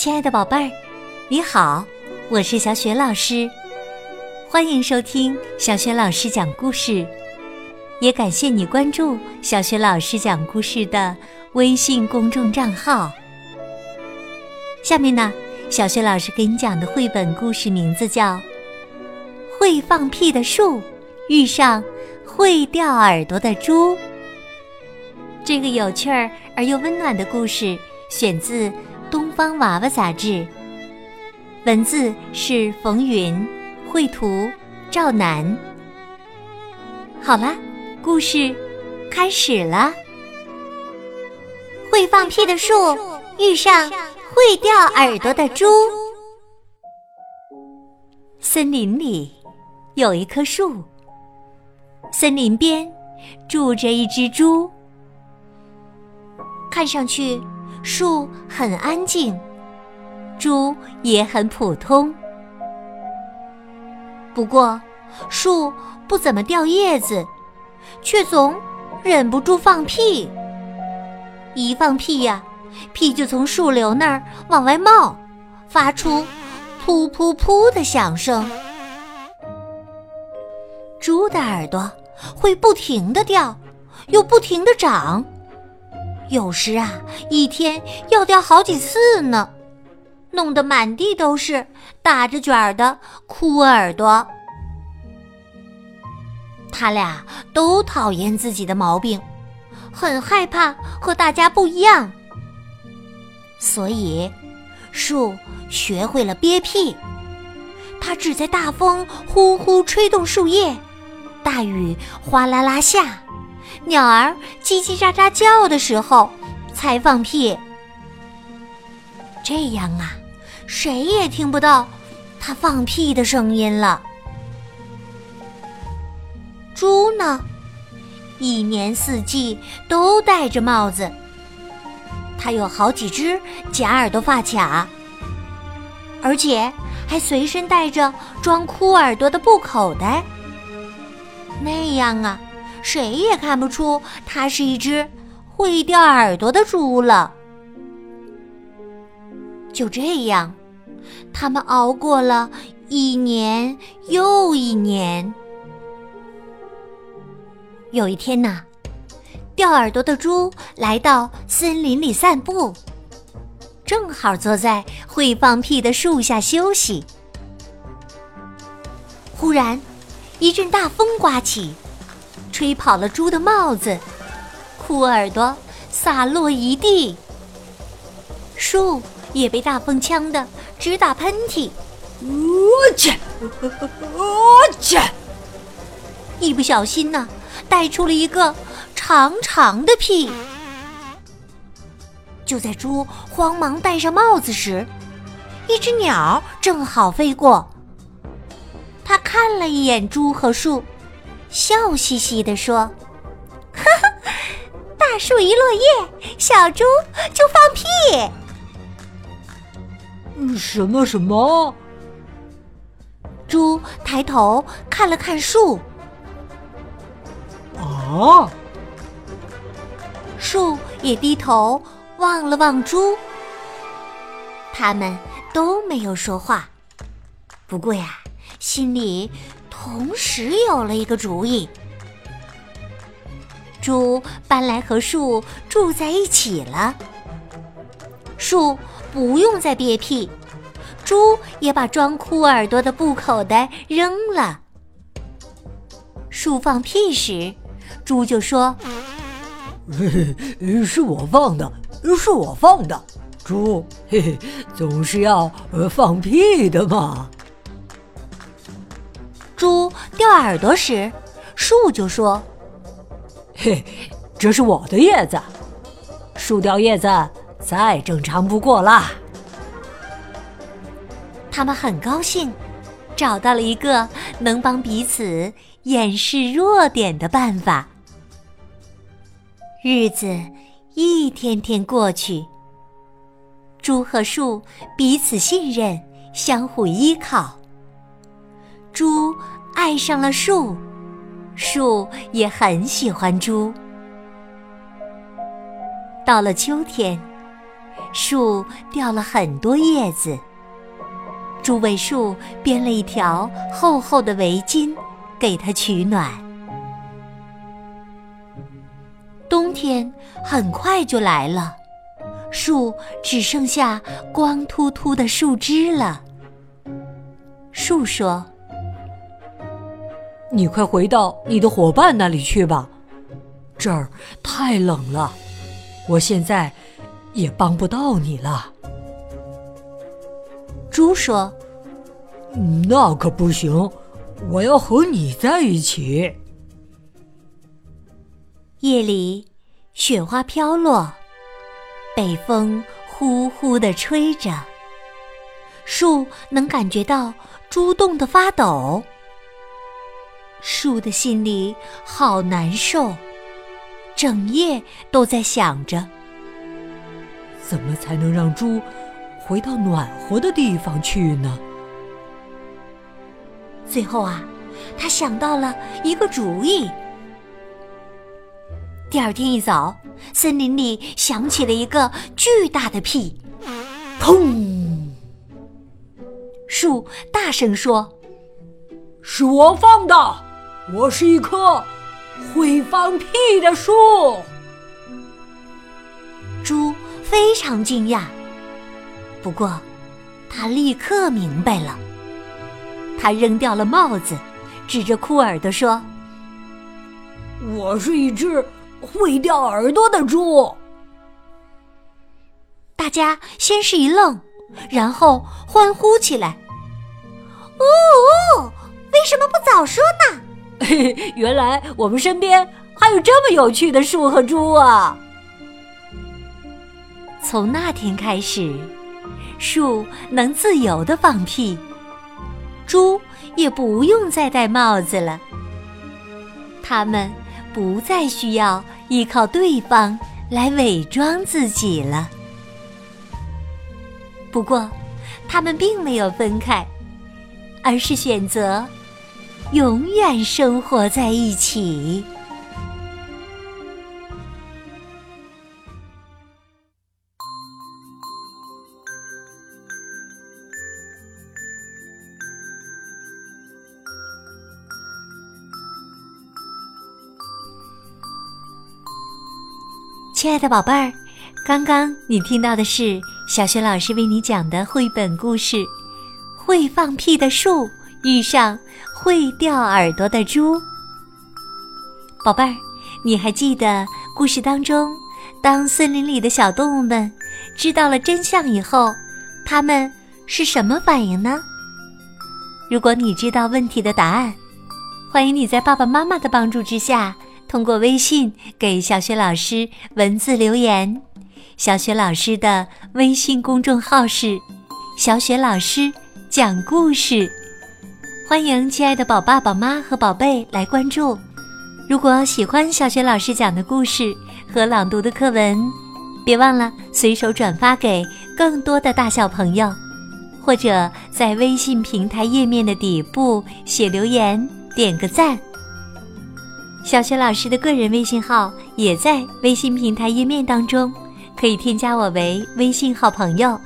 亲爱的宝贝儿，你好，我是小雪老师，欢迎收听小雪老师讲故事，也感谢你关注小雪老师讲故事的微信公众账号。下面呢，小雪老师给你讲的绘本故事名字叫《会放屁的树遇上会掉耳朵的猪》。这个有趣儿而又温暖的故事选自《方娃娃》杂志，文字是冯云，绘图赵楠。好了，故事开始了。会放屁的树遇上会掉耳朵的猪。森林里有一棵树，森林边住着一只猪。看上去，树很安静，猪也很普通。不过，树不怎么掉叶子，却总忍不住放屁。一放屁呀，屁就从树瘤那儿往外冒，发出“噗噗噗”的响声。猪的耳朵会不停的掉，又不停的长。有时啊，一天要掉好几次呢，弄得满地都是打着卷儿的哭耳朵。他俩都讨厌自己的毛病，很害怕和大家不一样，所以树学会了憋屁。它只在大风呼呼吹动树叶，大雨哗啦啦下。鸟儿叽叽喳喳叫的时候，才放屁。这样啊，谁也听不到它放屁的声音了。猪呢，一年四季都戴着帽子，它有好几只假耳朵发卡，而且还随身带着装哭耳朵的布口袋。那样啊。谁也看不出它是一只会掉耳朵的猪了。就这样，他们熬过了一年又一年。有一天呐，掉耳朵的猪来到森林里散步，正好坐在会放屁的树下休息。忽然，一阵大风刮起。吹跑了猪的帽子，哭耳朵洒落一地。树也被大风呛得直打喷嚏，我去，我去！一不小心呢，带出了一个长长的屁。就在猪慌忙戴上帽子时，一只鸟正好飞过，它看了一眼猪和树。笑嘻嘻地说：“哈哈，大树一落叶，小猪就放屁。”什么什么？猪抬头看了看树。啊！树也低头望了望猪。他们都没有说话。不过呀，心里……同时有了一个主意，猪搬来和树住在一起了。树不用再憋屁，猪也把装哭耳朵的布口袋扔了。树放屁时，猪就说：“嘿嘿，是我放的，是我放的。猪，嘿嘿，总是要放屁的嘛。”猪掉耳朵时，树就说：“嘿，这是我的叶子，树掉叶子再正常不过啦。”他们很高兴，找到了一个能帮彼此掩饰弱点的办法。日子一天天过去，猪和树彼此信任，相互依靠。猪爱上了树，树也很喜欢猪。到了秋天，树掉了很多叶子。猪为树编了一条厚厚的围巾，给它取暖。冬天很快就来了，树只剩下光秃秃的树枝了。树说：“你快回到你的伙伴那里去吧，这儿太冷了，我现在也帮不到你了。”猪说：“那可不行，我要和你在一起。”夜里，雪花飘落，北风呼呼的吹着，树能感觉到猪冻得发抖。树的心里好难受，整夜都在想着，怎么才能让猪。回到暖和的地方去呢。最后啊，他想到了一个主意。第二天一早，森林里响起了一个巨大的屁，砰！树大声说：“是我放的，我是一棵会放屁的树。”猪非常惊讶。不过，他立刻明白了。他扔掉了帽子，指着哭耳朵说：“我是一只会掉耳朵的猪。”大家先是一愣，然后欢呼起来：“哦哦，为什么不早说呢？” 原来我们身边还有这么有趣的树和猪啊！从那天开始。树能自由的放屁，猪也不用再戴帽子了。它们不再需要依靠对方来伪装自己了。不过，它们并没有分开，而是选择永远生活在一起。亲爱的宝贝儿，刚刚你听到的是小雪老师为你讲的绘本故事《会放屁的树遇上会掉耳朵的猪》。宝贝儿，你还记得故事当中，当森林里的小动物们知道了真相以后，他们是什么反应呢？如果你知道问题的答案，欢迎你在爸爸妈妈的帮助之下。通过微信给小雪老师文字留言，小雪老师的微信公众号是“小雪老师讲故事”，欢迎亲爱的宝爸宝妈和宝贝来关注。如果喜欢小雪老师讲的故事和朗读的课文，别忘了随手转发给更多的大小朋友，或者在微信平台页面的底部写留言，点个赞。小雪老师的个人微信号也在微信平台页面当中，可以添加我为微信好朋友，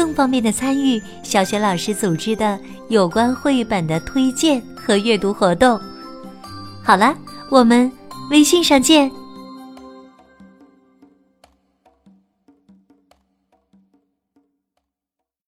更方便的参与小学老师组织的有关绘本的推荐和阅读活动。好了，我们微信上见。